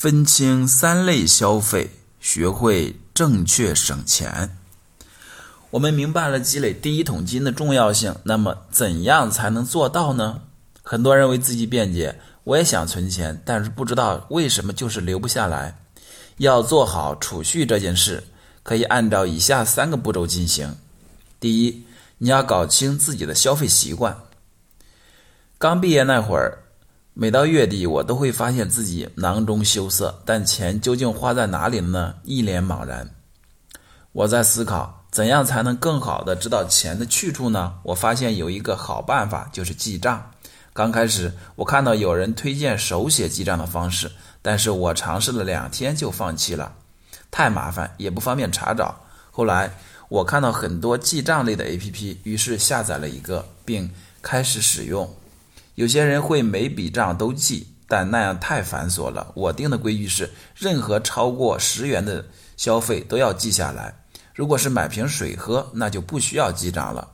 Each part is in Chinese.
分清三类消费，学会正确省钱。我们明白了积累第一桶金的重要性，那么怎样才能做到呢？很多人为自己辩解：“我也想存钱，但是不知道为什么就是留不下来。”要做好储蓄这件事，可以按照以下三个步骤进行。第一，你要搞清自己的消费习惯。刚毕业那会儿。每到月底，我都会发现自己囊中羞涩，但钱究竟花在哪里了呢？一脸茫然。我在思考，怎样才能更好的知道钱的去处呢？我发现有一个好办法，就是记账。刚开始，我看到有人推荐手写记账的方式，但是我尝试了两天就放弃了，太麻烦，也不方便查找。后来，我看到很多记账类的 APP，于是下载了一个，并开始使用。有些人会每笔账都记，但那样太繁琐了。我定的规矩是，任何超过十元的消费都要记下来。如果是买瓶水喝，那就不需要记账了。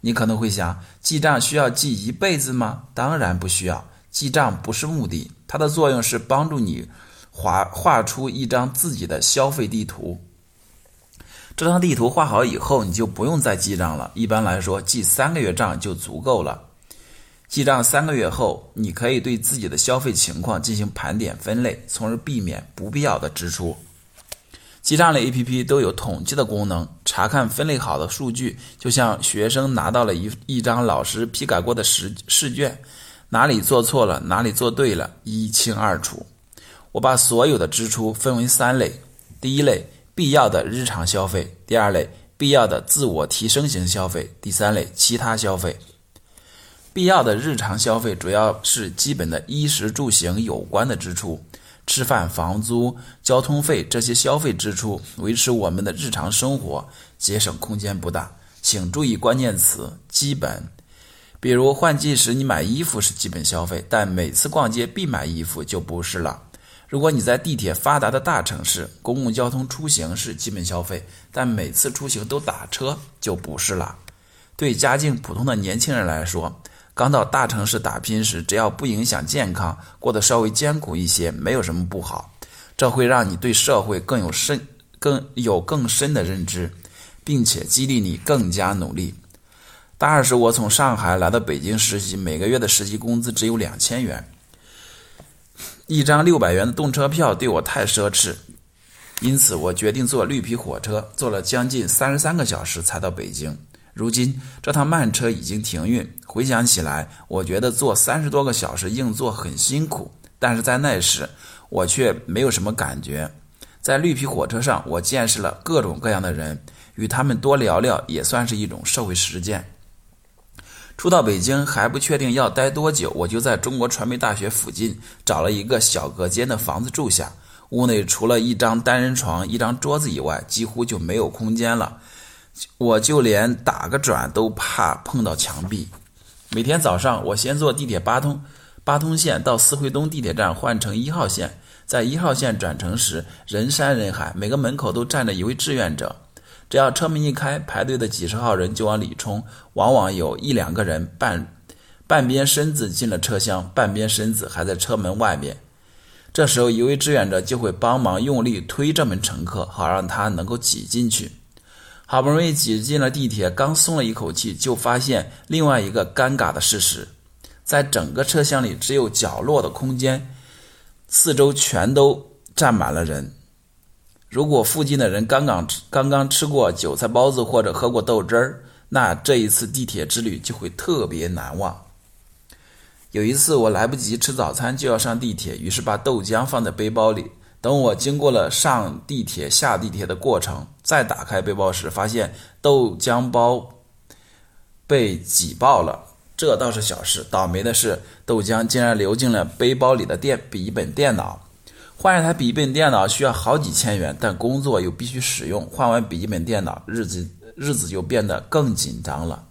你可能会想，记账需要记一辈子吗？当然不需要。记账不是目的，它的作用是帮助你画画出一张自己的消费地图。这张地图画好以后，你就不用再记账了。一般来说，记三个月账就足够了。记账三个月后，你可以对自己的消费情况进行盘点分类，从而避免不必要的支出。记账类 APP 都有统计的功能，查看分类好的数据，就像学生拿到了一一张老师批改过的试试卷，哪里做错了，哪里做对了，一清二楚。我把所有的支出分为三类：第一类必要的日常消费，第二类必要的自我提升型消费，第三类其他消费。必要的日常消费主要是基本的衣食住行有关的支出，吃饭、房租、交通费这些消费支出维持我们的日常生活，节省空间不大。请注意关键词“基本”，比如换季时你买衣服是基本消费，但每次逛街必买衣服就不是了。如果你在地铁发达的大城市，公共交通出行是基本消费，但每次出行都打车就不是了。对家境普通的年轻人来说，刚到大城市打拼时，只要不影响健康，过得稍微艰苦一些，没有什么不好。这会让你对社会更有深、更有更深的认知，并且激励你更加努力。大二时，我从上海来到北京实习，每个月的实习工资只有两千元，一张六百元的动车票对我太奢侈，因此我决定坐绿皮火车，坐了将近三十三个小时才到北京。如今这趟慢车已经停运。回想起来，我觉得坐三十多个小时硬座很辛苦，但是在那时我却没有什么感觉。在绿皮火车上，我见识了各种各样的人，与他们多聊聊也算是一种社会实践。初到北京还不确定要待多久，我就在中国传媒大学附近找了一个小隔间的房子住下。屋内除了一张单人床、一张桌子以外，几乎就没有空间了。我就连打个转都怕碰到墙壁。每天早上，我先坐地铁八通八通线到四惠东地铁站换乘一号线，在一号线转乘时，人山人海，每个门口都站着一位志愿者。只要车门一开，排队的几十号人就往里冲，往往有一两个人半半边身子进了车厢，半边身子还在车门外面。这时候，一位志愿者就会帮忙用力推这门乘客，好让他能够挤进去。好不容易挤进了地铁，刚松了一口气，就发现另外一个尴尬的事实：在整个车厢里，只有角落的空间，四周全都站满了人。如果附近的人刚刚刚刚吃过韭菜包子或者喝过豆汁儿，那这一次地铁之旅就会特别难忘。有一次，我来不及吃早餐就要上地铁，于是把豆浆放在背包里。等我经过了上地铁、下地铁的过程，再打开背包时，发现豆浆包被挤爆了。这倒是小事，倒霉的是豆浆竟然流进了背包里的电笔记本电脑。换一台笔记本电脑需要好几千元，但工作又必须使用。换完笔记本电脑，日子日子就变得更紧张了。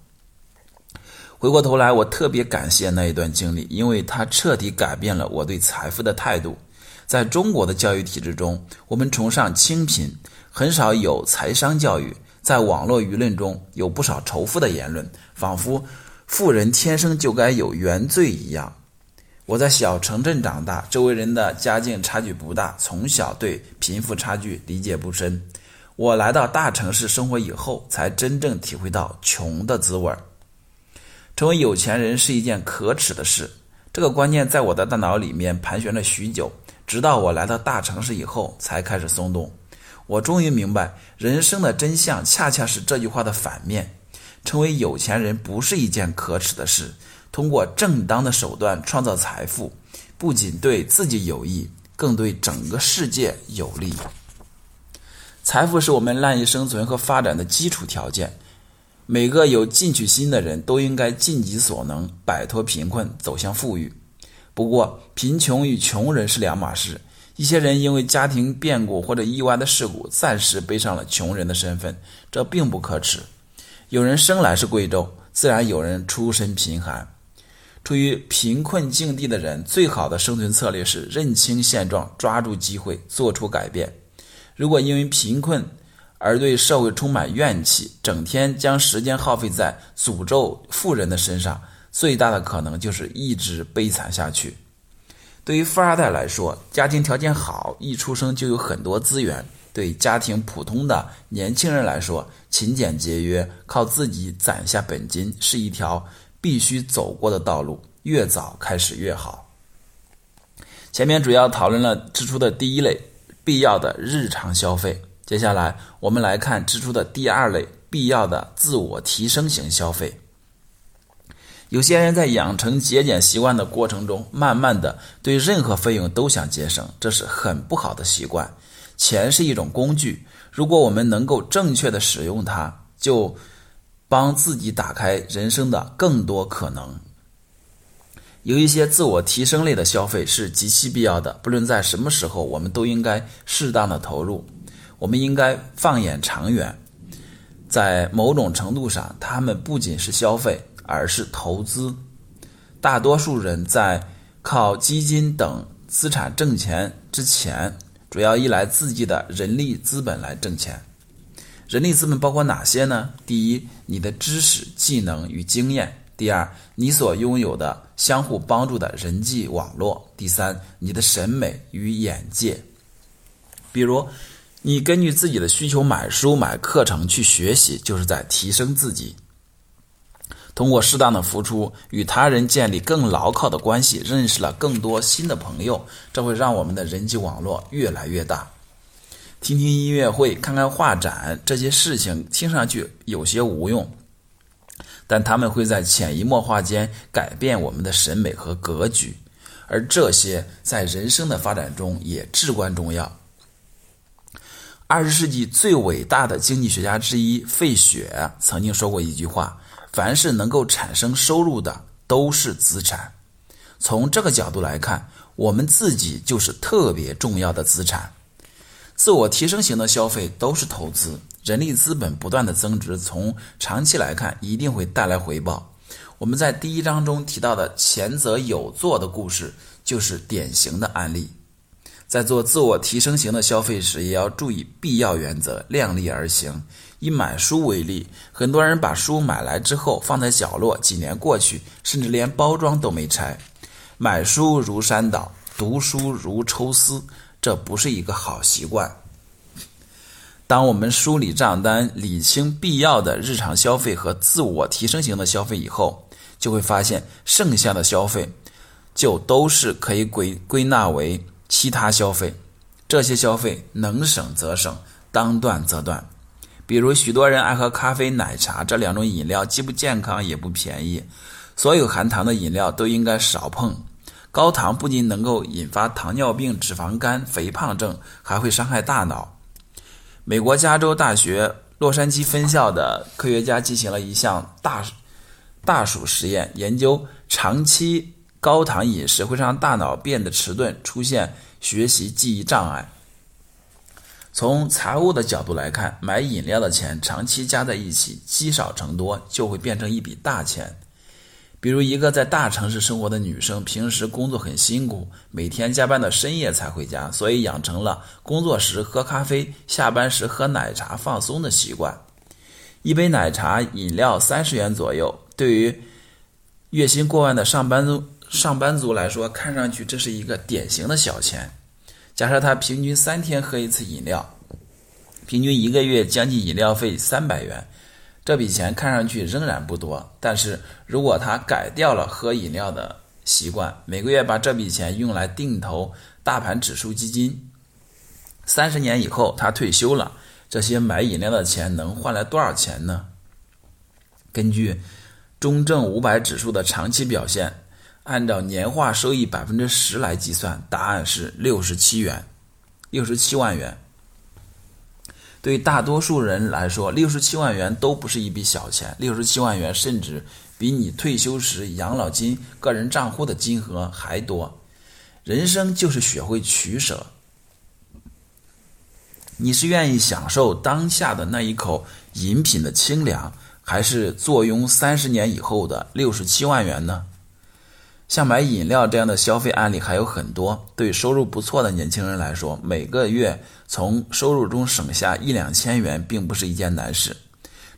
回过头来，我特别感谢那一段经历，因为它彻底改变了我对财富的态度。在中国的教育体制中，我们崇尚清贫，很少有财商教育。在网络舆论中，有不少仇富的言论，仿佛富人天生就该有原罪一样。我在小城镇长大，周围人的家境差距不大，从小对贫富差距理解不深。我来到大城市生活以后，才真正体会到穷的滋味儿。成为有钱人是一件可耻的事，这个观念在我的大脑里面盘旋了许久，直到我来到大城市以后才开始松动。我终于明白，人生的真相恰恰是这句话的反面：成为有钱人不是一件可耻的事。通过正当的手段创造财富，不仅对自己有益，更对整个世界有利。财富是我们赖以生存和发展的基础条件。每个有进取心的人都应该尽己所能，摆脱贫困，走向富裕。不过，贫穷与穷人是两码事。一些人因为家庭变故或者意外的事故，暂时背上了穷人的身份，这并不可耻。有人生来是贵胄，自然有人出身贫寒。处于贫困境地的人，最好的生存策略是认清现状，抓住机会，做出改变。如果因为贫困而对社会充满怨气，整天将时间耗费在诅咒富人的身上，最大的可能就是一直悲惨下去。对于富二代来说，家庭条件好，一出生就有很多资源；对家庭普通的年轻人来说，勤俭节约，靠自己攒下本金，是一条。必须走过的道路，越早开始越好。前面主要讨论了支出的第一类必要的日常消费，接下来我们来看支出的第二类必要的自我提升型消费。有些人在养成节俭习惯的过程中，慢慢的对任何费用都想节省，这是很不好的习惯。钱是一种工具，如果我们能够正确的使用它，就。帮自己打开人生的更多可能。有一些自我提升类的消费是极其必要的，不论在什么时候，我们都应该适当的投入。我们应该放眼长远，在某种程度上，他们不仅是消费，而是投资。大多数人在靠基金等资产挣钱之前，主要依赖自己的人力资本来挣钱。人力资本包括哪些呢？第一，你的知识、技能与经验；第二，你所拥有的相互帮助的人际网络；第三，你的审美与眼界。比如，你根据自己的需求买书、买课程去学习，就是在提升自己。通过适当的付出，与他人建立更牢靠的关系，认识了更多新的朋友，这会让我们的人际网络越来越大。听听音乐会，看看画展，这些事情听上去有些无用，但他们会在潜移默化间改变我们的审美和格局，而这些在人生的发展中也至关重要。二十世纪最伟大的经济学家之一费雪曾经说过一句话：“凡是能够产生收入的，都是资产。”从这个角度来看，我们自己就是特别重要的资产。自我提升型的消费都是投资，人力资本不断的增值，从长期来看一定会带来回报。我们在第一章中提到的前泽有作的故事就是典型的案例。在做自我提升型的消费时，也要注意必要原则，量力而行。以买书为例，很多人把书买来之后放在角落，几年过去，甚至连包装都没拆。买书如山倒，读书如抽丝。这不是一个好习惯。当我们梳理账单、理清必要的日常消费和自我提升型的消费以后，就会发现剩下的消费就都是可以归归纳为其他消费。这些消费能省则省，当断则断。比如，许多人爱喝咖啡、奶茶这两种饮料，既不健康也不便宜。所有含糖的饮料都应该少碰。高糖不仅能够引发糖尿病、脂肪肝、肥胖症，还会伤害大脑。美国加州大学洛杉矶分校的科学家进行了一项大大鼠实验，研究长期高糖饮食会让大脑变得迟钝，出现学习记忆障碍。从财务的角度来看，买饮料的钱长期加在一起，积少成多，就会变成一笔大钱。比如一个在大城市生活的女生，平时工作很辛苦，每天加班到深夜才回家，所以养成了工作时喝咖啡、下班时喝奶茶放松的习惯。一杯奶茶饮料三十元左右，对于月薪过万的上班族上班族来说，看上去这是一个典型的小钱。假设他平均三天喝一次饮料，平均一个月将近饮料费三百元，这笔钱看上去仍然不多。但是如果他改掉了喝饮料的习惯，每个月把这笔钱用来定投大盘指数基金，三十年以后他退休了，这些买饮料的钱能换来多少钱呢？根据中证五百指数的长期表现。按照年化收益百分之十来计算，答案是六十七元，六十七万元。对大多数人来说，六十七万元都不是一笔小钱，六十七万元甚至比你退休时养老金个人账户的金额还多。人生就是学会取舍，你是愿意享受当下的那一口饮品的清凉，还是坐拥三十年以后的六十七万元呢？像买饮料这样的消费案例还有很多。对收入不错的年轻人来说，每个月从收入中省下一两千元，并不是一件难事。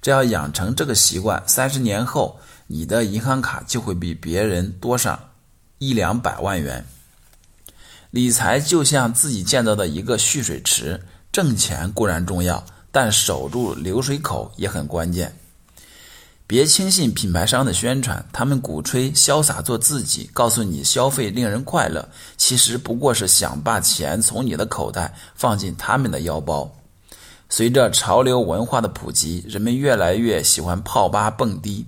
只要养成这个习惯，三十年后，你的银行卡就会比别人多上一两百万元。理财就像自己建造的一个蓄水池，挣钱固然重要，但守住流水口也很关键。别轻信品牌商的宣传，他们鼓吹潇洒做自己，告诉你消费令人快乐，其实不过是想把钱从你的口袋放进他们的腰包。随着潮流文化的普及，人们越来越喜欢泡吧蹦迪。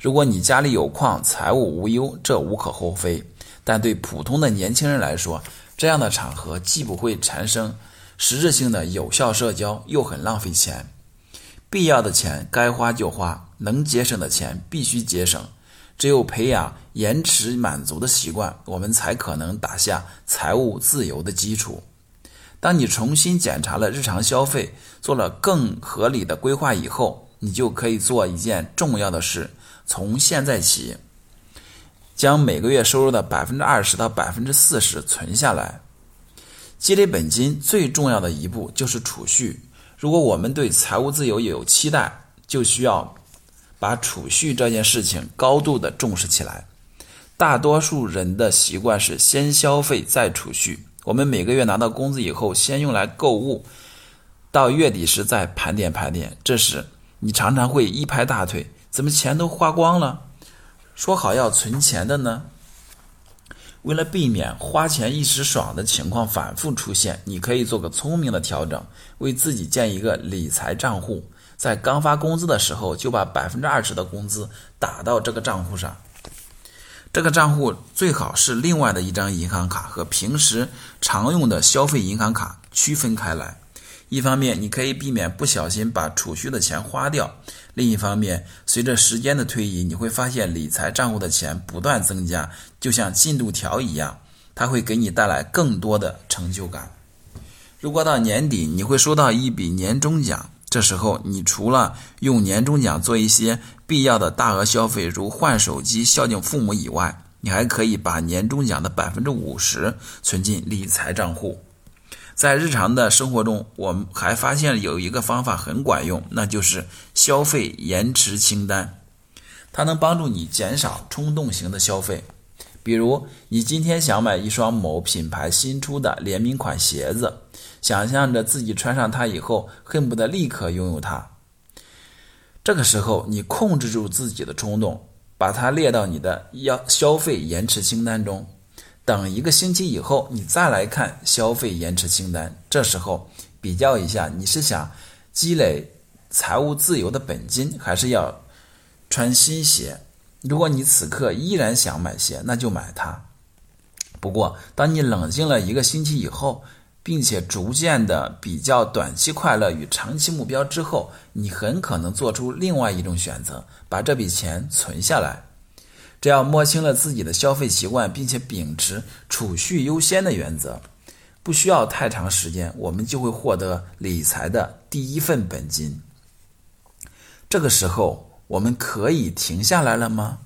如果你家里有矿，财务无忧，这无可厚非。但对普通的年轻人来说，这样的场合既不会产生实质性的有效社交，又很浪费钱。必要的钱该花就花。能节省的钱必须节省，只有培养延迟满足的习惯，我们才可能打下财务自由的基础。当你重新检查了日常消费，做了更合理的规划以后，你就可以做一件重要的事：从现在起，将每个月收入的百分之二十到百分之四十存下来。积累本金最重要的一步就是储蓄。如果我们对财务自由有期待，就需要。把储蓄这件事情高度的重视起来。大多数人的习惯是先消费再储蓄。我们每个月拿到工资以后，先用来购物，到月底时再盘点盘点。这时你常常会一拍大腿：“怎么钱都花光了？说好要存钱的呢？”为了避免花钱一时爽的情况反复出现，你可以做个聪明的调整，为自己建一个理财账户。在刚发工资的时候，就把百分之二十的工资打到这个账户上。这个账户最好是另外的一张银行卡和平时常用的消费银行卡区分开来。一方面，你可以避免不小心把储蓄的钱花掉；另一方面，随着时间的推移，你会发现理财账户的钱不断增加，就像进度条一样，它会给你带来更多的成就感。如果到年底你会收到一笔年终奖。这时候，你除了用年终奖做一些必要的大额消费，如换手机、孝敬父母以外，你还可以把年终奖的百分之五十存进理财账户。在日常的生活中，我们还发现有一个方法很管用，那就是消费延迟清单，它能帮助你减少冲动型的消费。比如，你今天想买一双某品牌新出的联名款鞋子。想象着自己穿上它以后，恨不得立刻拥有它。这个时候，你控制住自己的冲动，把它列到你的要消费延迟清单中。等一个星期以后，你再来看消费延迟清单。这时候比较一下，你是想积累财务自由的本金，还是要穿新鞋？如果你此刻依然想买鞋，那就买它。不过，当你冷静了一个星期以后，并且逐渐的比较短期快乐与长期目标之后，你很可能做出另外一种选择，把这笔钱存下来。只要摸清了自己的消费习惯，并且秉持储蓄优先的原则，不需要太长时间，我们就会获得理财的第一份本金。这个时候，我们可以停下来了吗？